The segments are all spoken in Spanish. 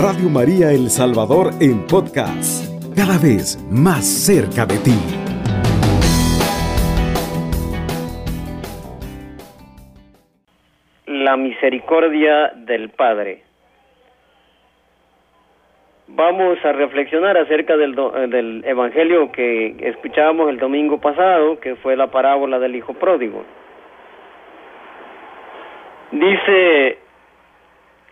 Radio María El Salvador en podcast, cada vez más cerca de ti. La misericordia del Padre. Vamos a reflexionar acerca del, del Evangelio que escuchábamos el domingo pasado, que fue la parábola del Hijo Pródigo. Dice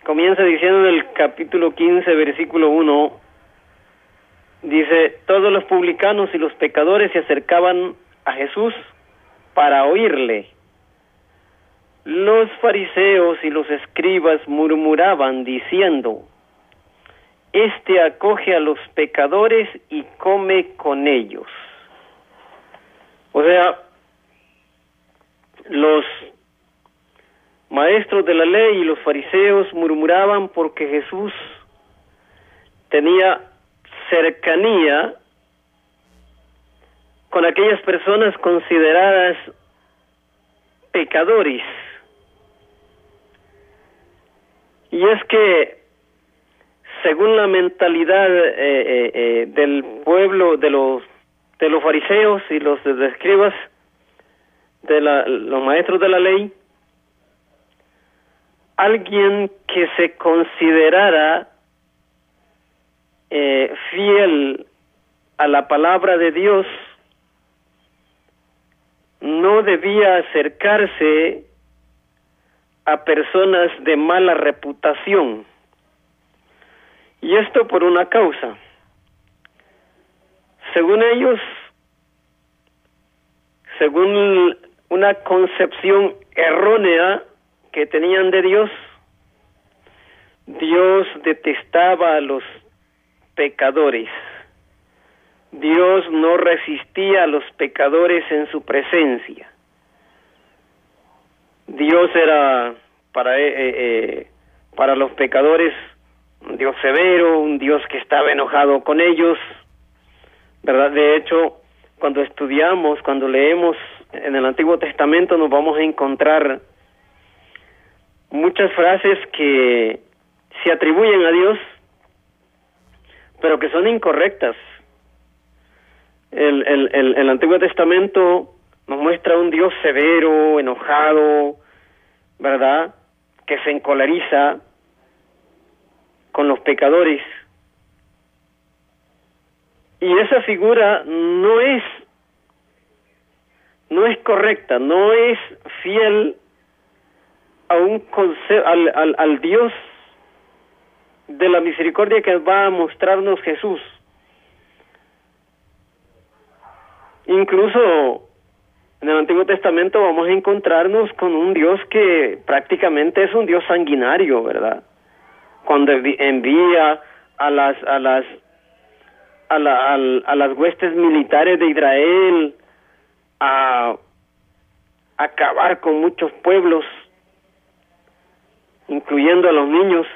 comienza diciendo en el capítulo 15, versículo 1, dice, todos los publicanos y los pecadores se acercaban a Jesús para oírle. Los fariseos y los escribas murmuraban diciendo, Este acoge a los pecadores y come con ellos. O sea, los maestros de la ley y los fariseos murmuraban porque Jesús tenía cercanía con aquellas personas consideradas pecadores. Y es que, según la mentalidad eh, eh, eh, del pueblo, de los, de los fariseos y los escribas, de la, los maestros de la ley, alguien que se considerara eh, fiel a la palabra de Dios no debía acercarse a personas de mala reputación. Y esto por una causa. Según ellos, según una concepción errónea que tenían de Dios. Dios detestaba a los pecadores. Dios no resistía a los pecadores en su presencia. Dios era para, eh, eh, eh, para los pecadores un Dios severo, un Dios que estaba enojado con ellos, ¿verdad? De hecho, cuando estudiamos, cuando leemos en el Antiguo Testamento, nos vamos a encontrar muchas frases que se atribuyen a Dios, pero que son incorrectas. El, el, el, Antiguo Testamento nos muestra un Dios severo, enojado, ¿verdad? Que se encolariza con los pecadores. Y esa figura no es no es correcta, no es fiel a un al, al, al Dios de la misericordia que va a mostrarnos Jesús. Incluso en el Antiguo Testamento vamos a encontrarnos con un Dios que prácticamente es un Dios sanguinario, ¿verdad? Cuando envía a las a las a, la, a las huestes militares de Israel a acabar con muchos pueblos incluyendo a los niños,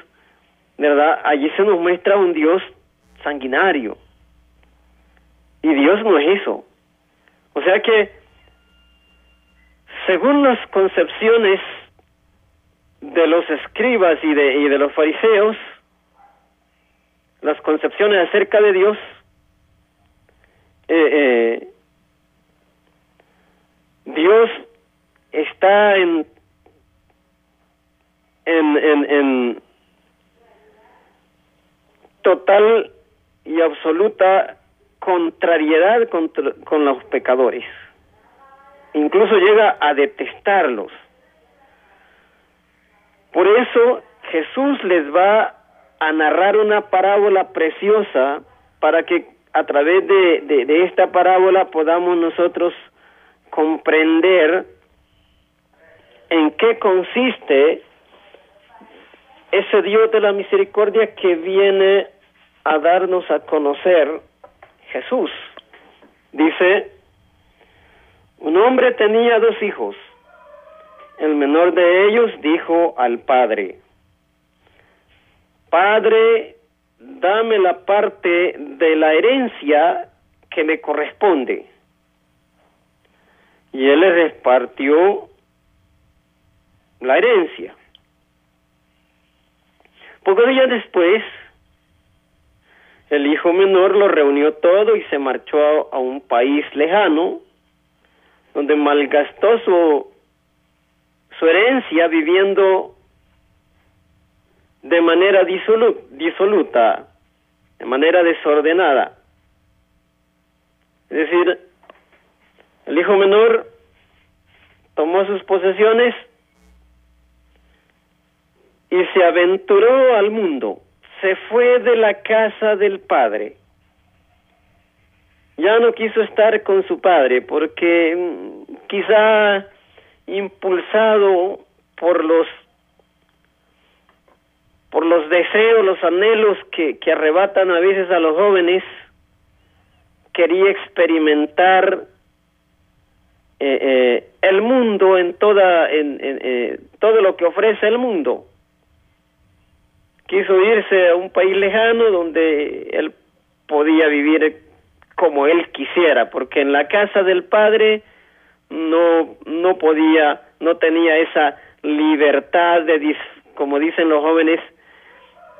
¿verdad? Allí se nos muestra un Dios sanguinario. Y Dios no es eso. O sea que, según las concepciones de los escribas y de, y de los fariseos, las concepciones acerca de Dios, eh, eh, Dios está en en, en, total y absoluta contrariedad contra, con los pecadores. Incluso llega a detestarlos. Por eso Jesús les va a narrar una parábola preciosa para que a través de, de, de esta parábola podamos nosotros comprender en qué consiste ese Dios de la misericordia que viene a darnos a conocer Jesús. Dice, un hombre tenía dos hijos. El menor de ellos dijo al padre, Padre, dame la parte de la herencia que me corresponde. Y él le repartió la herencia. Pocos días después, el hijo menor lo reunió todo y se marchó a, un país lejano, donde malgastó su, su herencia viviendo de manera disoluta, de manera desordenada. Es decir, el hijo menor tomó sus posesiones y se aventuró al mundo se fue de la casa del padre. Ya no quiso estar con su padre porque mm, quizá impulsado por los por los deseos, los anhelos que, arrebatan a veces a los jóvenes, quería experimentar eh, eh, el mundo en toda en, eh, todo lo que ofrece el mundo quiso irse a un país lejano donde él podía vivir como él quisiera, porque en la casa del padre no no podía, no tenía esa libertad de como dicen los jóvenes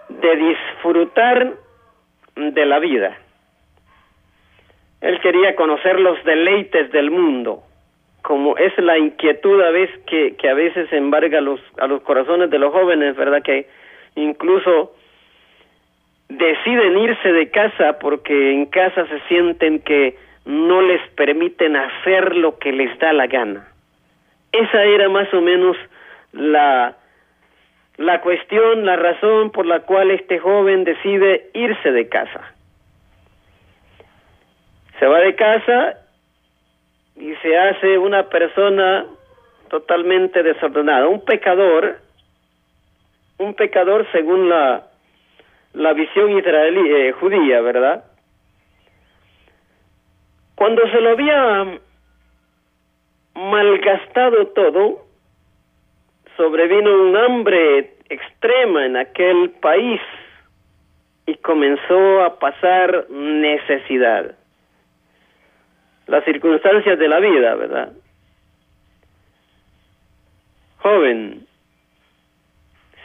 de disfrutar de la vida. Él quería conocer los deleites del mundo, como es la inquietud a veces que, que a veces embarga los, a los corazones de los jóvenes, ¿verdad? Que incluso deciden irse de casa porque en casa se sienten que no les permiten hacer lo que les da la gana. Esa era más o menos la, la cuestión, la razón por la cual este joven decide irse de casa. Se va de casa y se hace una persona totalmente desordenada, un pecador un pecador según la, la visión israelí, eh, judía, ¿verdad? Cuando se lo había malgastado todo, sobrevino un hambre extrema en aquel país y comenzó a pasar necesidad. Las circunstancias de la vida, ¿verdad? Joven,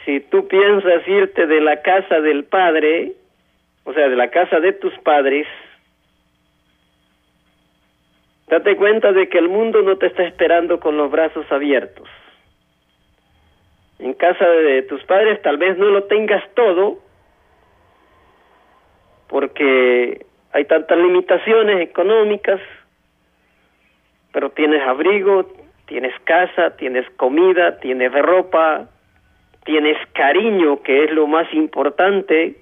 si tú piensas irte de la casa del padre, o sea, de la casa de tus padres, date cuenta de que el mundo no te está esperando con los brazos abiertos. En casa de tus padres tal vez no lo tengas todo, porque hay tantas limitaciones económicas, pero tienes abrigo, tienes casa, tienes comida, tienes ropa, tienes cariño, que es lo más importante,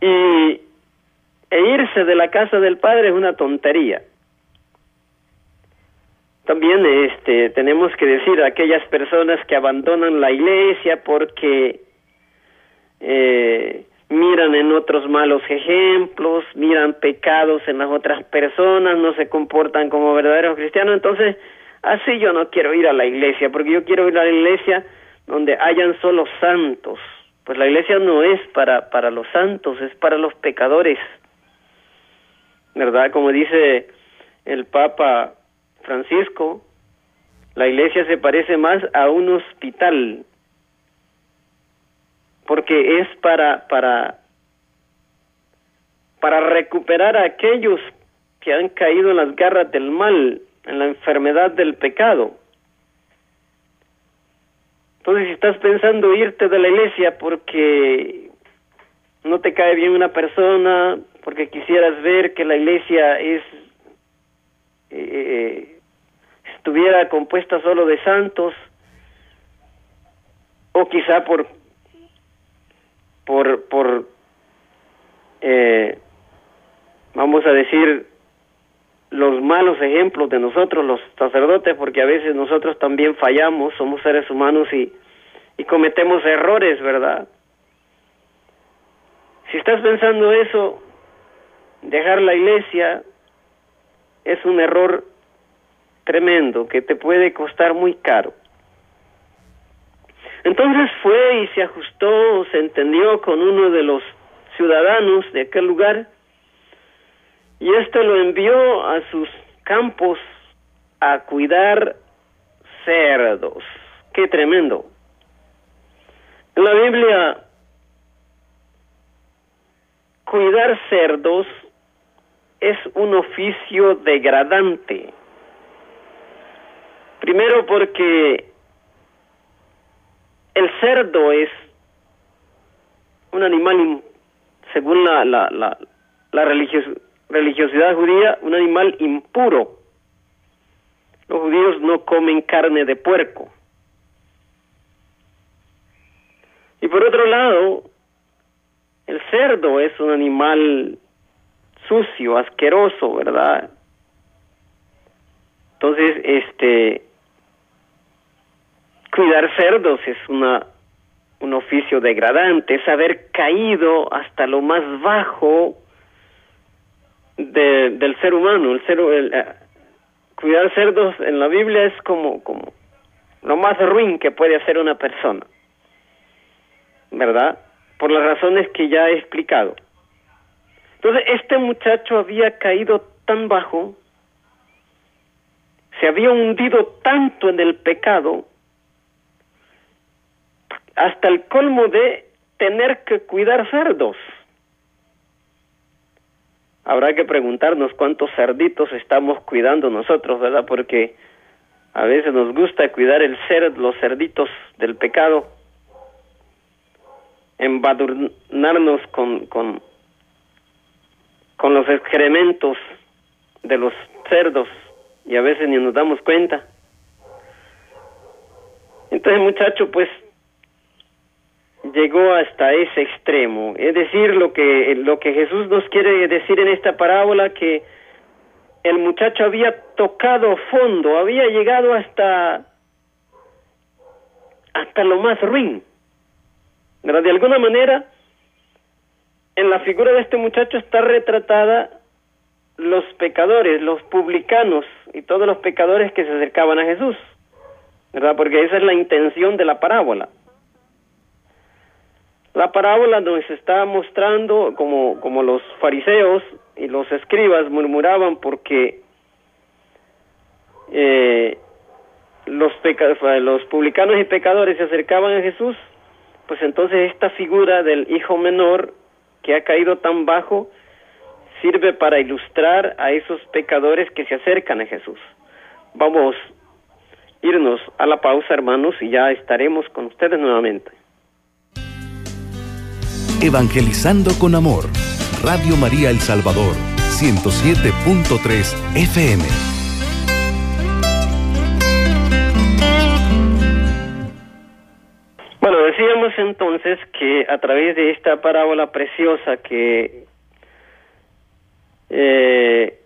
y e irse de la casa del padre es una tontería. También este tenemos que decir a aquellas personas que abandonan la iglesia porque eh, miran en otros malos ejemplos, miran pecados en las otras personas, no se comportan como verdaderos cristianos, entonces Así yo no quiero ir a la iglesia, porque yo quiero ir a la iglesia donde hayan solo santos. Pues la iglesia no es para, para los santos, es para los pecadores. ¿Verdad? Como dice el Papa Francisco, la iglesia se parece más a un hospital, porque es para, para, para recuperar a aquellos que han caído en las garras del mal, en la enfermedad del pecado. Entonces, si estás pensando irte de la iglesia porque no te cae bien una persona, porque quisieras ver que la iglesia es eh, estuviera compuesta solo de santos, o quizá por por por eh, vamos a decir los malos ejemplos de nosotros los sacerdotes, porque a veces nosotros también fallamos, somos seres humanos y, y cometemos errores, ¿verdad? Si estás pensando eso, dejar la iglesia es un error tremendo que te puede costar muy caro. Entonces fue y se ajustó, se entendió con uno de los ciudadanos de aquel lugar y esto lo envió a sus campos a cuidar cerdos. Qué tremendo. En la Biblia cuidar cerdos es un oficio degradante. Primero porque el cerdo es un animal, según la, la, la, la religiosidad judía, un animal impuro. Los judíos no comen carne de puerco. Y por otro lado, el cerdo es un animal sucio, asqueroso, ¿verdad? Entonces, este, cuidar cerdos es una un oficio degradante, es haber caído hasta lo más bajo de, del ser humano. El ser, eh, cuidar cerdos en la Biblia es como, como lo más ruin que puede hacer una persona, ¿verdad? Por las razones que ya he explicado. Entonces, este muchacho había caído tan bajo, se había hundido tanto en el pecado, hasta el colmo de tener que cuidar cerdos. Habrá que preguntarnos cuántos cerditos estamos cuidando nosotros, ¿verdad? Porque a veces nos gusta cuidar el ser, los cerditos del pecado, embadurnarnos con, con, con los excrementos de los cerdos y a veces ni nos damos cuenta. Entonces, muchacho, pues llegó hasta ese extremo. Es decir, lo que, lo que Jesús nos quiere decir en esta parábola, que el muchacho había tocado fondo, había llegado hasta, hasta lo más ruin. ¿Verdad? De alguna manera, en la figura de este muchacho está retratada los pecadores, los publicanos y todos los pecadores que se acercaban a Jesús. ¿Verdad? Porque esa es la intención de la parábola. La parábola nos está mostrando como, los fariseos y los escribas murmuraban porque eh, los, los publicanos y pecadores se acercaban a Jesús, pues entonces esta figura del hijo menor que ha caído tan bajo sirve para ilustrar a esos pecadores que se acercan a Jesús. Vamos irnos a la pausa, hermanos, y ya estaremos con ustedes nuevamente. Evangelizando con Amor. Radio María El Salvador, 107.3 FM. Bueno, decíamos entonces que a través de esta parábola preciosa que eh,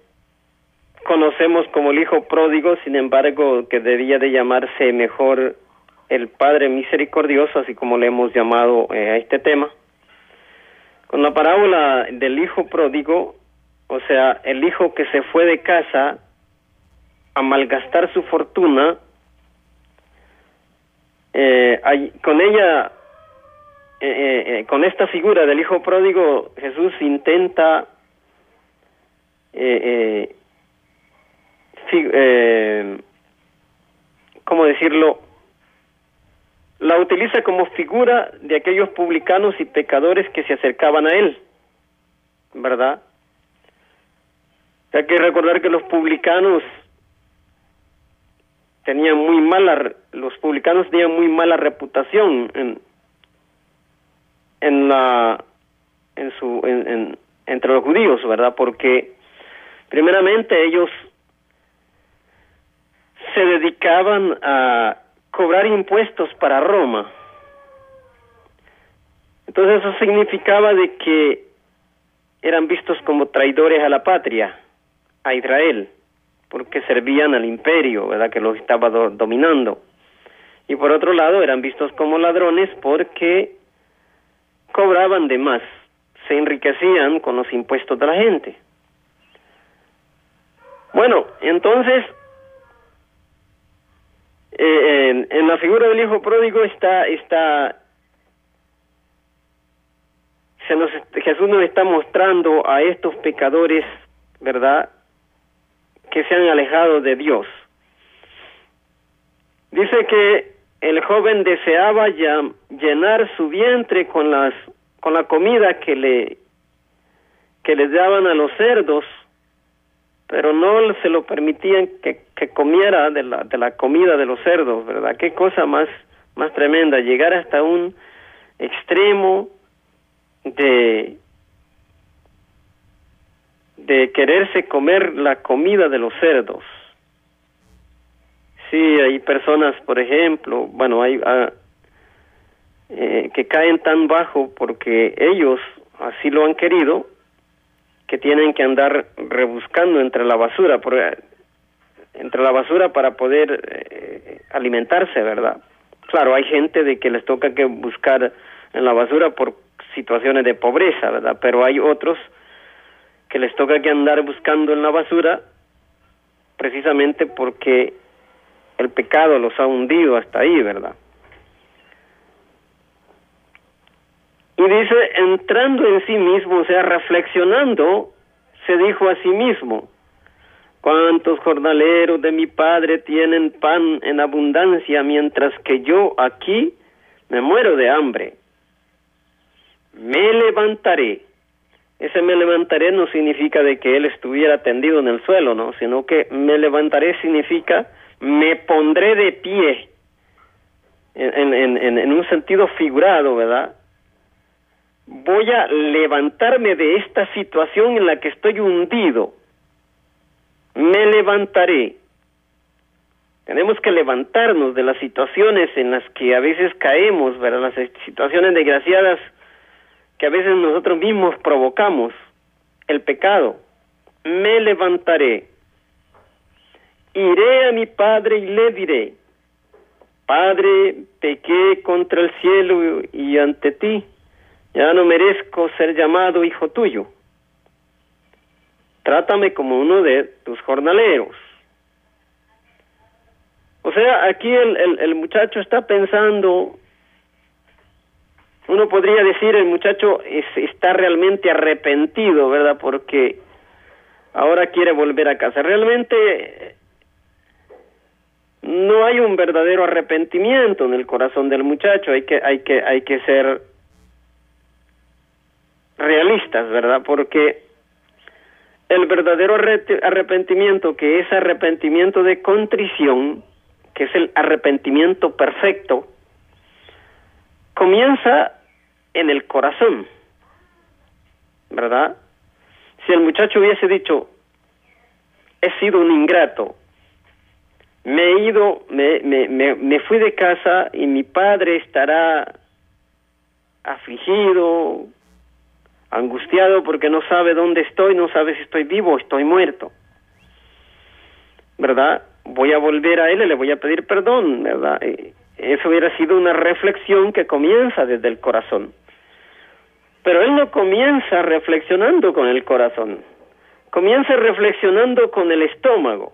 conocemos como el hijo pródigo, sin embargo, que debía de llamarse mejor el Padre misericordioso, así como le hemos llamado eh, a este tema, con la parábola del hijo pródigo, o sea, el hijo que se fue de casa a malgastar su fortuna, eh, con ella, eh, eh, con esta figura del hijo pródigo, Jesús intenta ¿cómo decirlo? La utiliza como figura de aquellos publicanos y pecadores que se acercaban a él, ¿verdad? Hay que recordar que los publicanos tenían muy mala, los publicanos tenían muy mala reputación en, en la, en su, en, entre los judíos, ¿verdad? Porque primeramente ellos se dedicaban a cobrar impuestos para Roma. Entonces eso significaba de que eran vistos como traidores a la patria, a Israel, porque servían al imperio, ¿verdad? Que los estaba dominando. Y por otro lado eran vistos como ladrones porque cobraban de más, se enriquecían con los impuestos de la gente. Bueno, entonces eh, en, la figura del hijo pródigo está está se nos Jesús nos está mostrando a estos pecadores, ¿verdad? Que se han alejado de Dios. Dice que el joven deseaba ya llenar su vientre con las con la comida que le que les daban a los cerdos, pero no se lo permitían que, que comiera de la, de la comida de los cerdos, ¿verdad? Qué cosa más, más tremenda, llegar hasta un extremo de de quererse comer la comida de los cerdos. Sí, hay personas, por ejemplo, bueno, hay ah, eh, que caen tan bajo porque ellos así lo han querido, que tienen que andar rebuscando entre la basura, entre la basura para poder eh, alimentarse, ¿verdad? Claro, hay gente de que les toca que buscar en la basura por situaciones de pobreza, ¿verdad? Pero hay otros que les toca que andar buscando en la basura precisamente porque el pecado los ha hundido hasta ahí, ¿verdad? Y dice, entrando en sí mismo, o sea, reflexionando, se dijo a sí mismo, ¿cuántos jornaleros de mi padre tienen pan en abundancia mientras que yo aquí me muero de hambre? Me levantaré ese me levantaré no significa de que él estuviera tendido en el suelo, ¿no? Sino que me levantaré significa me pondré de pie, en, en, en, en un sentido figurado, ¿verdad? Voy a levantarme de esta situación en la que estoy hundido. Me levantaré. Tenemos que levantarnos de las situaciones en las que a veces caemos, ¿verdad? Las situaciones desgraciadas que a veces nosotros mismos provocamos el pecado. Me levantaré, iré a mi padre y le diré, Padre, pequé contra el cielo y ante ti, ya no merezco ser llamado hijo tuyo. Trátame como uno de tus jornaleros. O sea, aquí el, el, el muchacho está pensando uno podría decir el muchacho está realmente arrepentido, ¿verdad? Porque ahora quiere volver a casa. Realmente no hay un verdadero arrepentimiento en el corazón del muchacho, hay que hay que hay que ser realistas, ¿verdad? Porque el verdadero arrepentimiento, que es arrepentimiento de contrición, que es el arrepentimiento perfecto, comienza en el corazón, ¿verdad? Si el muchacho hubiese dicho, he sido un ingrato, me he ido, me, me, me, me fui de casa y mi padre estará afligido, angustiado porque no sabe dónde estoy, no sabe si estoy vivo o estoy muerto. ¿Verdad? Voy a volver a él y le voy a pedir perdón, ¿verdad? Eso hubiera sido una reflexión que comienza desde el corazón. Pero él no comienza reflexionando con el corazón, comienza reflexionando con el estómago.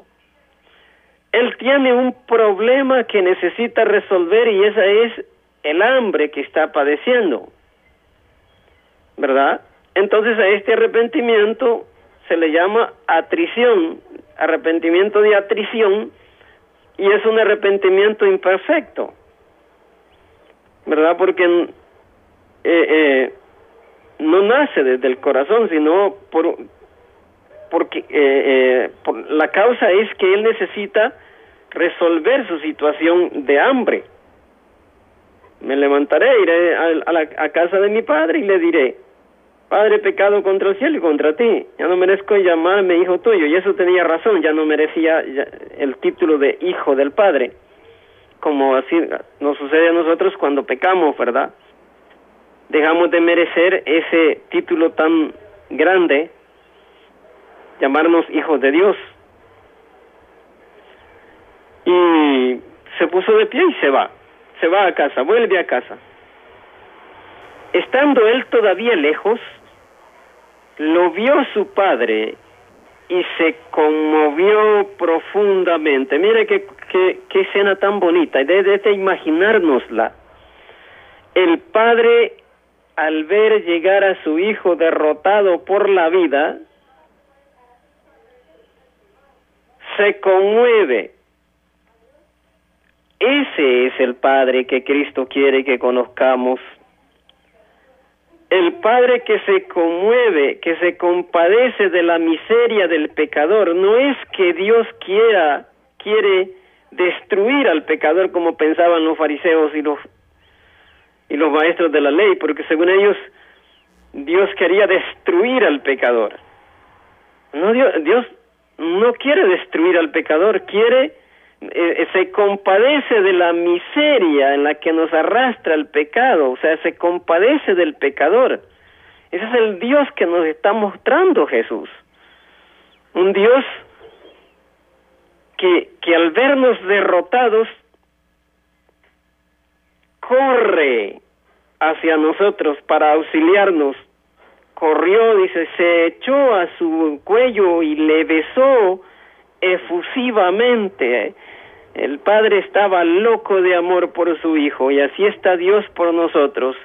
Él tiene un problema que necesita resolver y esa es el hambre que está padeciendo. ¿Verdad? Entonces a este arrepentimiento se le llama atrición, arrepentimiento de atrición, y es un arrepentimiento imperfecto. ¿Verdad? Porque eh, eh, no nace desde el corazón, sino por porque eh, la causa es que él necesita resolver su situación de hambre. Me levantaré, iré a, la, a casa de mi padre y le diré, Padre, pecado contra el cielo y contra ti, ya no merezco llamarme hijo tuyo. Y eso tenía razón, ya no merecía el título de hijo del Padre, como así nos sucede a nosotros cuando pecamos, ¿verdad? dejamos de merecer ese título tan grande, llamarnos hijos de Dios. Y se puso de pie y se va, se va a casa, vuelve a casa. Estando él todavía lejos, lo vio su padre y se conmovió profundamente. Mire qué, qué, escena tan bonita, de imaginárnosla. El padre al ver llegar a su hijo derrotado por la vida, se conmueve. Ese es el Padre que Cristo quiere que conozcamos. El Padre que se conmueve, que se compadece de la miseria del pecador, no es que Dios quiera, quiere destruir al pecador como pensaban los fariseos y los y los maestros de la ley, porque según ellos Dios quería destruir al pecador. No Dios, Dios no quiere destruir al pecador, quiere eh, se compadece de la miseria en la que nos arrastra el pecado, o sea, se compadece del pecador. Ese es el Dios que nos está mostrando Jesús. Un Dios que, que al vernos derrotados corre hacia nosotros para auxiliarnos. Corrió, dice, se echó a su cuello y le besó efusivamente. El Padre estaba loco de amor por su Hijo y así está Dios por nosotros.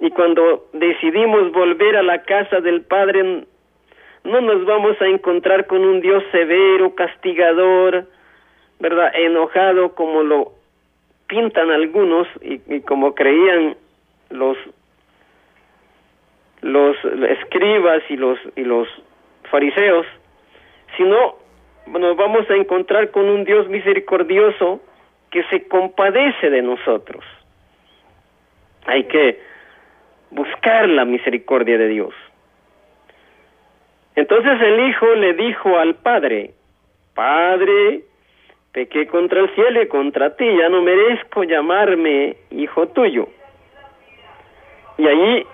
Y cuando decidimos volver a la casa del Padre, no nos vamos a encontrar con un Dios severo, castigador, ¿verdad? Enojado como lo pintan algunos y, como creían los los escribas y los y los fariseos, sino nos vamos a encontrar con un Dios misericordioso que se compadece de nosotros. Hay que buscar la misericordia de Dios. Entonces el hijo le dijo al padre, Padre, pequé contra el cielo y contra ti, ya no merezco llamarme hijo tuyo. Y allí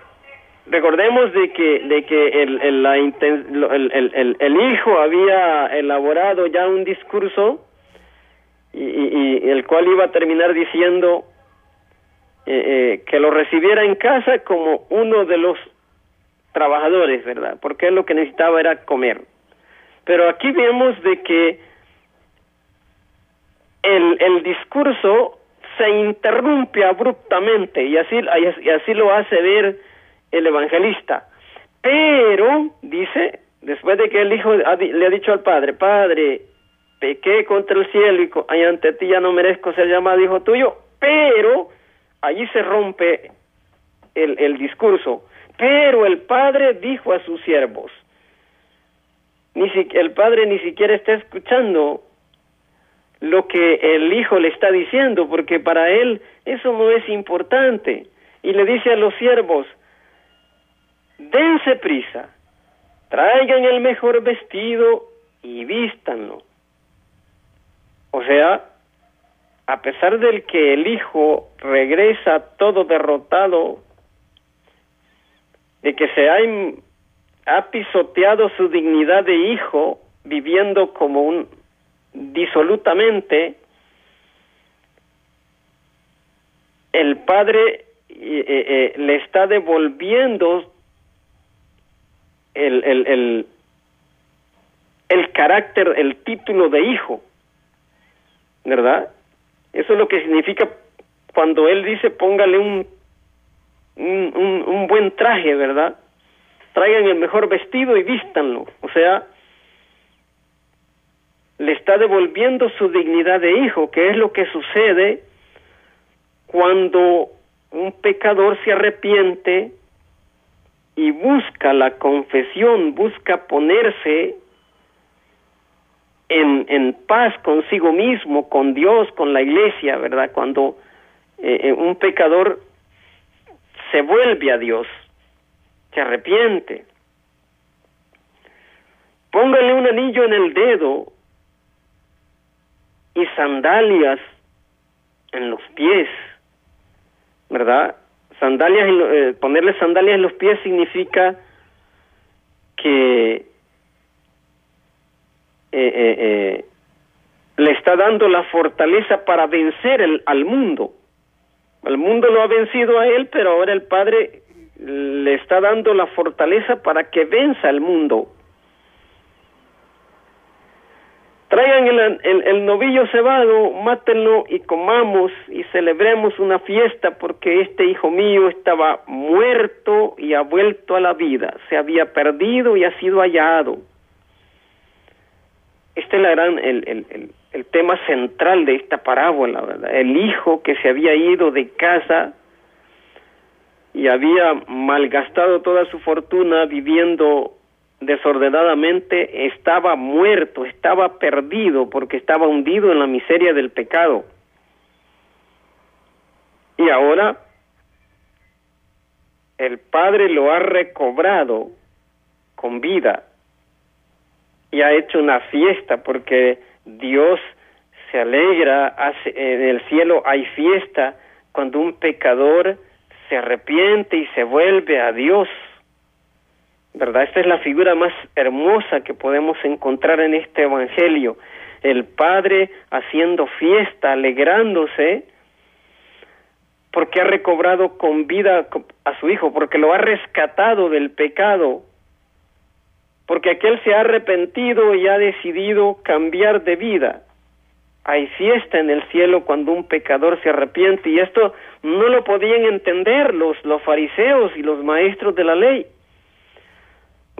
recordemos de que de que el el, la el, el, hijo había elaborado ya un discurso y, y, el cual iba a terminar diciendo eh, eh, que lo recibiera en casa como uno de los trabajadores, ¿verdad? Porque lo que necesitaba era comer. Pero aquí vemos de que el, el discurso se interrumpe abruptamente y así, y así lo hace ver el evangelista. Pero, dice, después de que el hijo le ha dicho al padre, Padre, pequé contra el cielo y, ante ti ya no merezco ser llamado hijo tuyo, pero allí se rompe el, discurso. Pero el padre dijo a sus siervos, ni el padre ni siquiera está escuchando lo que el hijo le está diciendo, porque para él eso no es importante. Y le dice a los siervos, dense prisa, traigan el mejor vestido y vístanlo. O sea, a pesar del que el hijo regresa todo derrotado, de que se ha, ha pisoteado su dignidad de hijo, viviendo como un disolutamente, el padre eh, eh, eh, le está devolviendo el, el, el, el carácter, el título de hijo, ¿verdad? Eso es lo que significa cuando él dice póngale un, un, un, buen traje, ¿verdad? Traigan el mejor vestido y vístanlo. O sea, le está devolviendo su dignidad de hijo, que es lo que sucede cuando un pecador se arrepiente y busca la confesión, busca ponerse en, en paz consigo mismo, con Dios, con la iglesia, ¿verdad? Cuando eh, eh, un pecador se vuelve a Dios, se arrepiente. Póngale un anillo en el dedo y sandalias en los pies, ¿verdad? Sandalias, eh, ponerle sandalias en los pies significa que eh, eh, le está dando la fortaleza para vencer al mundo. El mundo lo ha vencido a él, pero ahora el Padre le está dando la fortaleza para que venza al mundo. Traigan el, el, novillo cebado, mátenlo y comamos y celebremos una fiesta porque este hijo mío estaba muerto y ha vuelto a la vida, se había perdido y ha sido hallado. Este es la gran, el, el, tema central de esta parábola, ¿verdad? El hijo que se había ido de casa y había malgastado toda su fortuna viviendo desordenadamente, estaba muerto, estaba perdido porque estaba hundido en la miseria del pecado. Y ahora el Padre lo ha recobrado con vida y ha hecho una fiesta porque Dios se alegra, en el cielo hay fiesta cuando un pecador se arrepiente y se vuelve a Dios. ¿Verdad? Esta es la figura más hermosa que podemos encontrar en este Evangelio. El Padre haciendo fiesta, alegrándose, porque ha recobrado con vida a su Hijo, porque lo ha rescatado del pecado, porque aquel se ha arrepentido y ha decidido cambiar de vida. Hay fiesta en el cielo cuando un pecador se arrepiente y esto no lo podían entender los, los fariseos y los maestros de la ley.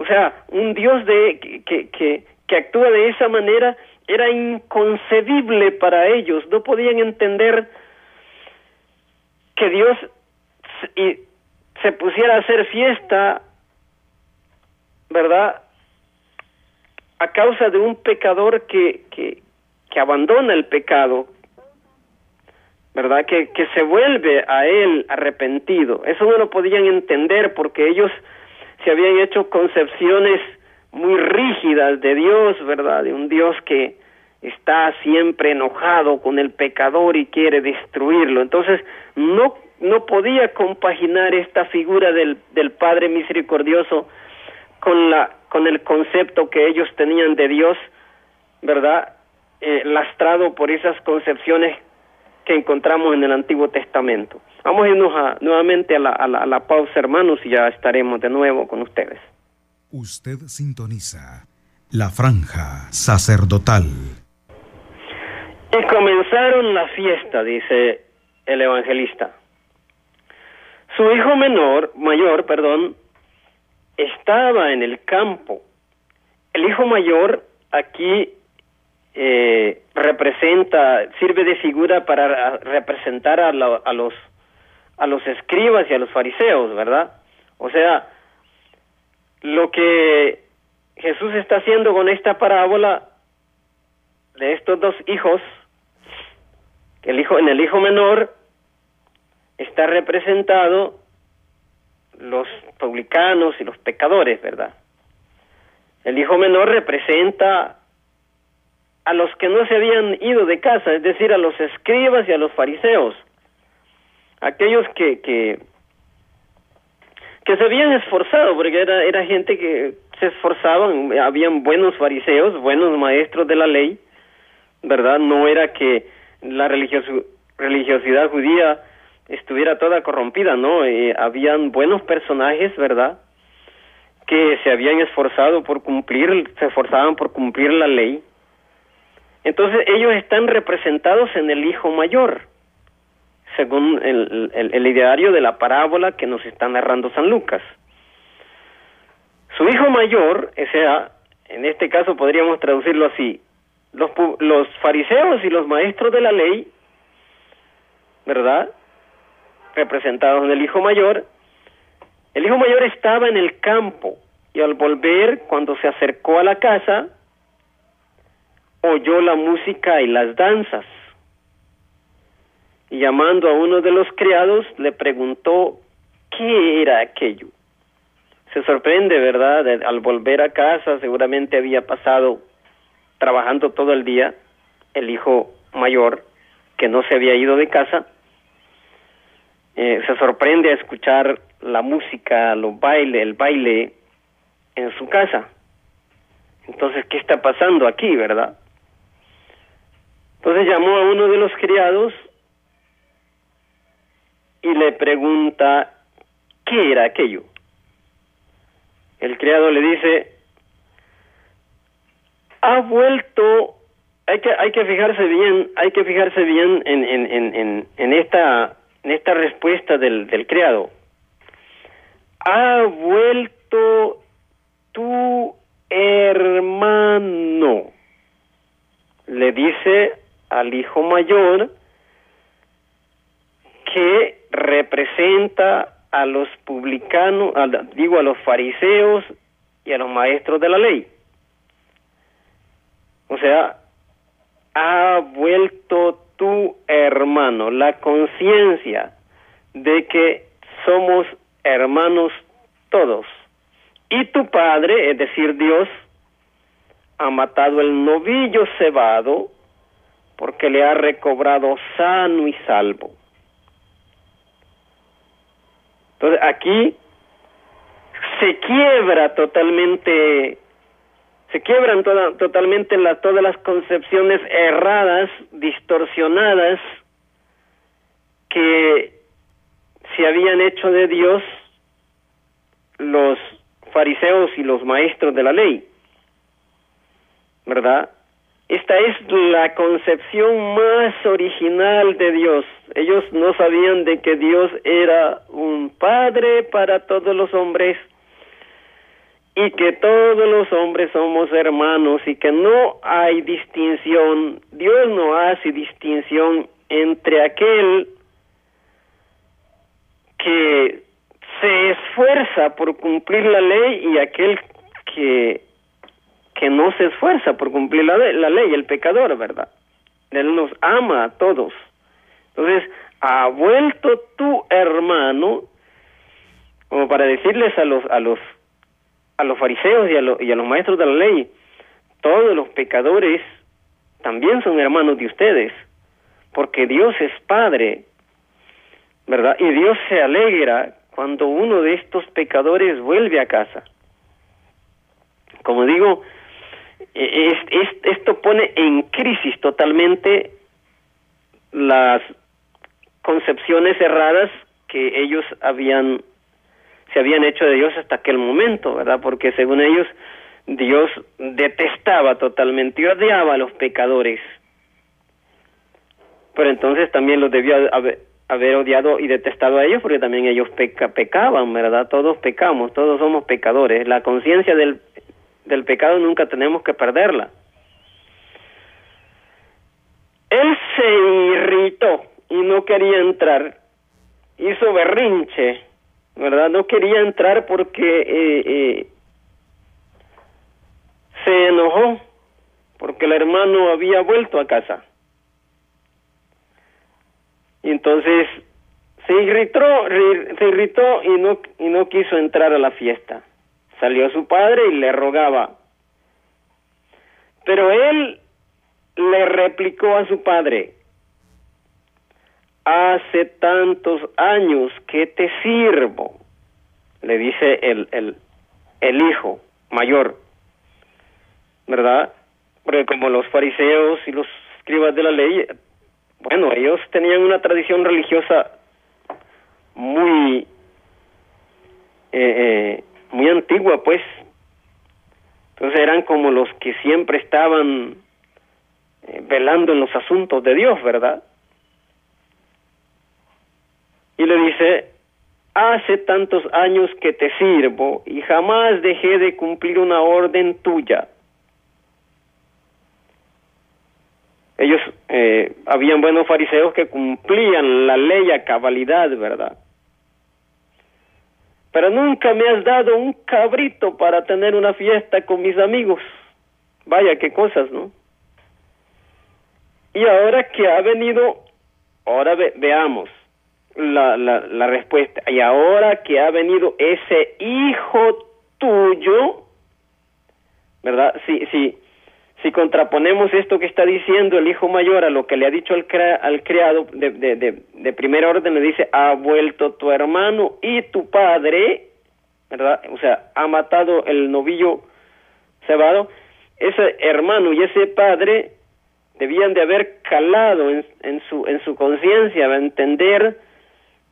O sea, un Dios de, que, que, que actúa de esa manera era inconcebible para ellos, no podían entender que Dios se, se pusiera a hacer fiesta, ¿verdad? A causa de un pecador que, que, que abandona el pecado, ¿verdad? Que, que se vuelve a él arrepentido. Eso no lo podían entender porque ellos se habían hecho concepciones muy rígidas de Dios, ¿verdad? De un Dios que está siempre enojado con el pecador y quiere destruirlo. Entonces, no no podía compaginar esta figura del, del Padre misericordioso con la con el concepto que ellos tenían de Dios, ¿verdad? Eh, lastrado por esas concepciones que encontramos en el Antiguo Testamento. Vamos a irnos nuevamente a la, a, la, pausa, hermanos, y ya estaremos de nuevo con ustedes. Usted sintoniza la franja sacerdotal. Y comenzaron la fiesta, dice el evangelista. Su hijo menor, mayor, perdón, estaba en el campo. El hijo mayor aquí eh, representa, sirve de figura para representar a, a, los a los escribas y a los fariseos, ¿verdad? O sea, lo que Jesús está haciendo con esta parábola de estos dos hijos, el hijo en el hijo menor está representado los publicanos y los pecadores, ¿verdad? El hijo menor representa a los que no se habían ido de casa, es decir, a los escribas y a los fariseos, aquellos que, que, se habían esforzado, porque era, era gente que se esforzaban, habían buenos fariseos, buenos maestros de la ley, ¿verdad? No era que la religiosidad judía estuviera toda corrompida, ¿no? Eh, habían buenos personajes, ¿verdad? Que se habían esforzado por cumplir, se esforzaban por cumplir la ley, entonces ellos están representados en el hijo mayor, según el, el, ideario de la parábola que nos está narrando San Lucas. Su hijo mayor, o sea, en este caso podríamos traducirlo así, los, los fariseos y los maestros de la ley, ¿verdad? Representados en el hijo mayor, el hijo mayor estaba en el campo y al volver, cuando se acercó a la casa, oyó la música y las danzas. Y llamando a uno de los criados, le preguntó qué era aquello. Se sorprende, ¿verdad? al volver a casa, seguramente había pasado trabajando todo el día el hijo mayor, que no se había ido de casa. Eh, se sorprende a escuchar la música, los bailes, el baile en su casa. Entonces, ¿qué está pasando aquí, verdad? Entonces llamó a uno de los criados y le pregunta qué era aquello. El criado le dice, ha vuelto, hay que, hay que fijarse bien, hay que fijarse bien en, en, en, en, esta, en esta respuesta del, del criado. Ha vuelto tu hermano. Le dice al hijo mayor que representa a los publicanos, digo a los fariseos y a los maestros de la ley. O sea, ha vuelto tu hermano la conciencia de que somos hermanos todos. Y tu padre, es decir, Dios, ha matado el novillo cebado porque le ha recobrado sano y salvo. Entonces aquí se quiebra totalmente, se quiebran totalmente todas las concepciones erradas, distorsionadas, que se habían hecho de Dios los fariseos y los maestros de la ley. ¿Verdad? Esta es la concepción más original de Dios. Ellos no sabían de que Dios era un padre para todos los hombres y que todos los hombres somos hermanos y que no hay distinción, Dios no hace distinción entre aquel que se esfuerza por cumplir la ley y aquel que que no se esfuerza por cumplir la, la ley, el pecador, ¿verdad? Él nos ama a todos. Entonces, ha vuelto tu hermano como para decirles a los a los a los fariseos y a, y a los maestros de la ley, todos los pecadores también son hermanos de ustedes, porque Dios es Padre, ¿verdad? Y Dios se alegra cuando uno de estos pecadores vuelve a casa. Como digo, es, esto pone en crisis totalmente las concepciones erradas que ellos habían se habían hecho de Dios hasta aquel momento, ¿verdad? Porque según ellos Dios detestaba totalmente y odiaba a los pecadores. Pero entonces también los debió haber, haber odiado y detestado a ellos porque también ellos peca, pecaban, ¿verdad? Todos pecamos, todos somos pecadores. La conciencia del del pecado nunca tenemos que perderla. Él se irritó y no quería entrar, hizo berrinche, ¿verdad? No quería entrar porque eh, eh, se enojó porque el hermano había vuelto a casa. Y entonces se irritó, se irritó y no, y no quiso entrar a la fiesta. Salió su padre y le rogaba. Pero él le replicó a su padre, hace tantos años que te sirvo, le dice el, el, el hijo mayor, ¿verdad? Porque como los fariseos y los escribas de la ley, bueno, ellos tenían una tradición religiosa muy eh, eh, muy antigua, pues. Entonces eran como los que siempre estaban eh, velando en los asuntos de Dios, ¿verdad? Y le dice, hace tantos años que te sirvo y jamás dejé de cumplir una orden tuya. Ellos, eh, habían buenos fariseos que cumplían la ley a cabalidad, ¿verdad? Pero nunca me has dado un cabrito para tener una fiesta con mis amigos. Vaya, qué cosas, ¿no? Y ahora que ha venido, ahora veamos la, la, la respuesta. Y ahora que ha venido ese hijo tuyo, ¿verdad? Sí, sí, si contraponemos esto que está diciendo el hijo mayor a lo que le ha dicho al, al criado de, de, de, primera orden, le dice, ha vuelto tu hermano y tu padre, ¿verdad? O sea, ha matado el novillo cebado. Ese hermano y ese padre debían de haber calado en, en su, en su conciencia, entender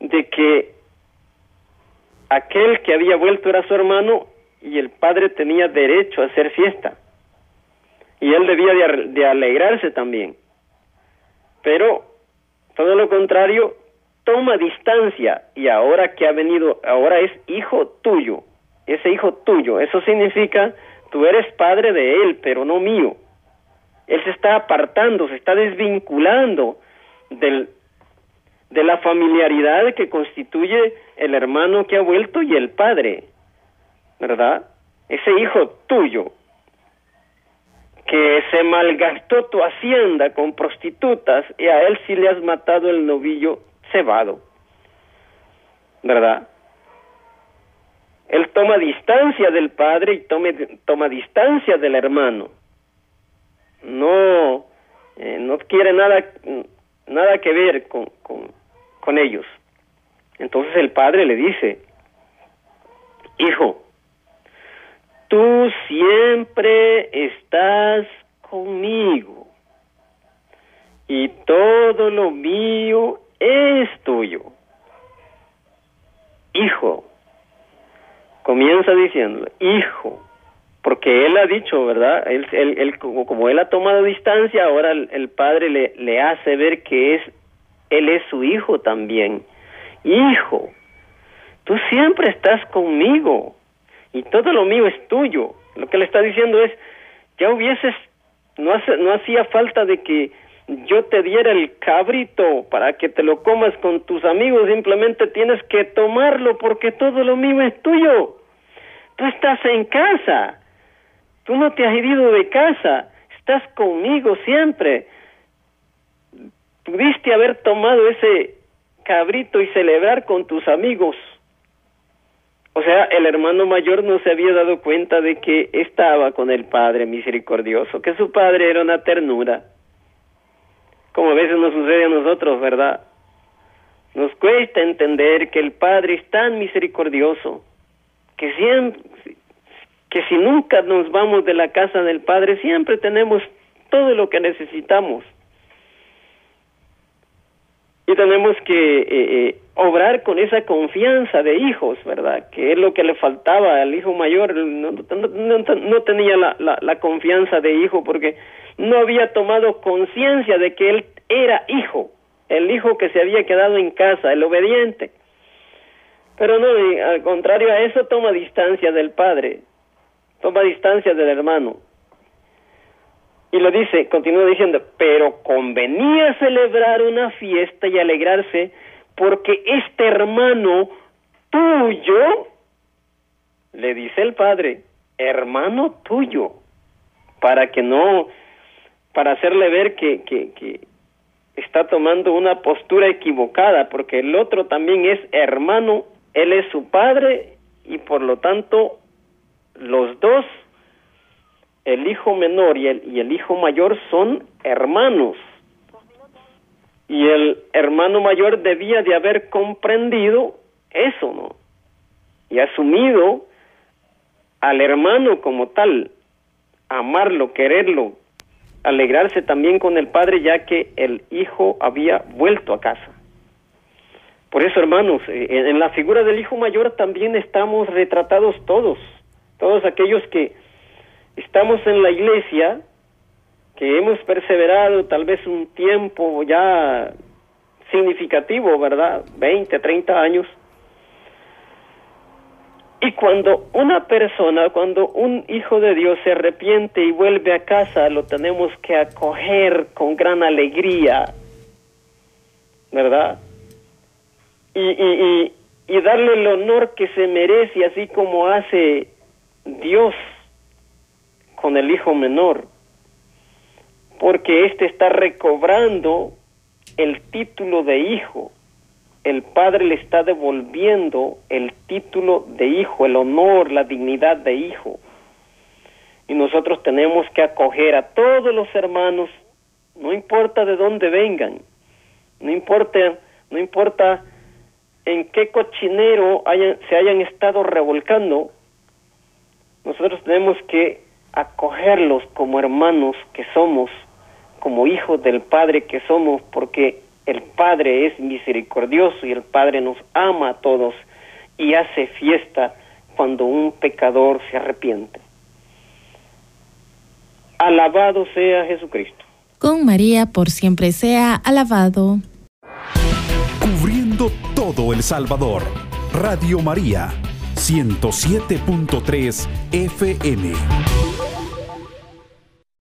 de que aquel que había vuelto era su hermano y el padre tenía derecho a hacer fiesta y él debía de, alegrarse también. Pero todo lo contrario, toma distancia y ahora que ha venido, ahora es hijo tuyo, ese hijo tuyo, eso significa tú eres padre de él, pero no mío. Él se está apartando, se está desvinculando del, de la familiaridad que constituye el hermano que ha vuelto y el padre, ¿verdad? Ese hijo tuyo que se malgastó tu hacienda con prostitutas y a él sí le has matado el novillo cebado, ¿verdad? Él toma distancia del padre y tome, toma distancia del hermano. No, eh, no quiere nada, nada que ver con, con, con ellos. Entonces el padre le dice, hijo, tú siempre estás conmigo y todo lo mío es tuyo. Hijo, comienza diciendo, hijo, porque él ha dicho, ¿verdad? Él, él, como, él ha tomado distancia, ahora el, padre le, le hace ver que es, él es su hijo también. Hijo, tú siempre estás conmigo y todo lo mío es tuyo. Lo que le está diciendo es, ya hubieses, no, hace, no hacía falta de que yo te diera el cabrito para que te lo comas con tus amigos, simplemente tienes que tomarlo porque todo lo mío es tuyo. Tú estás en casa, tú no te has ido de casa, estás conmigo siempre. Pudiste haber tomado ese cabrito y celebrar con tus amigos. O sea, el hermano mayor no se había dado cuenta de que estaba con el Padre misericordioso, que su Padre era una ternura. Como a veces nos sucede a nosotros, ¿verdad? Nos cuesta entender que el Padre es tan misericordioso, que siempre, que si nunca nos vamos de la casa del Padre, siempre tenemos todo lo que necesitamos y tenemos que eh, eh, obrar con esa confianza de hijos, ¿verdad? Que es lo que le faltaba al hijo mayor, no, no, tenía la, la, la, confianza de hijo porque no había tomado conciencia de que él era hijo, el hijo que se había quedado en casa, el obediente. Pero no, al contrario a eso toma distancia del padre, toma distancia del hermano. Y lo dice, continúa diciendo, pero convenía celebrar una fiesta y alegrarse porque este hermano tuyo, le dice el padre, hermano tuyo, para que no, para hacerle ver que, que, que está tomando una postura equivocada, porque el otro también es hermano, él es su padre y por lo tanto los dos el hijo menor y el, y el hijo mayor son hermanos. Y el hermano mayor debía de haber comprendido eso, ¿no? Y asumido al hermano como tal, amarlo, quererlo, alegrarse también con el padre ya que el hijo había vuelto a casa. Por eso, hermanos, eh, en la figura del hijo mayor también estamos retratados todos, todos aquellos que estamos en la iglesia, hemos perseverado tal vez un tiempo ya significativo, ¿verdad? 20, 30 años. Y cuando una persona, cuando un hijo de Dios se arrepiente y vuelve a casa, lo tenemos que acoger con gran alegría, ¿verdad? Y, y, y darle el honor que se merece, así como hace Dios con el hijo menor, porque éste está recobrando el título de hijo. El padre le está devolviendo el título de hijo, el honor, la dignidad de hijo. Y nosotros tenemos que acoger a todos los hermanos, no importa de dónde vengan, no importa, no importa en qué cochinero se hayan estado revolcando, nosotros tenemos que acogerlos como hermanos que somos, como hijos del Padre que somos, porque el Padre es misericordioso y el Padre nos ama a todos y hace fiesta cuando un pecador se arrepiente. Alabado sea Jesucristo. Con María por siempre sea alabado. Cubriendo todo El Salvador. Radio María, 107.3 FM.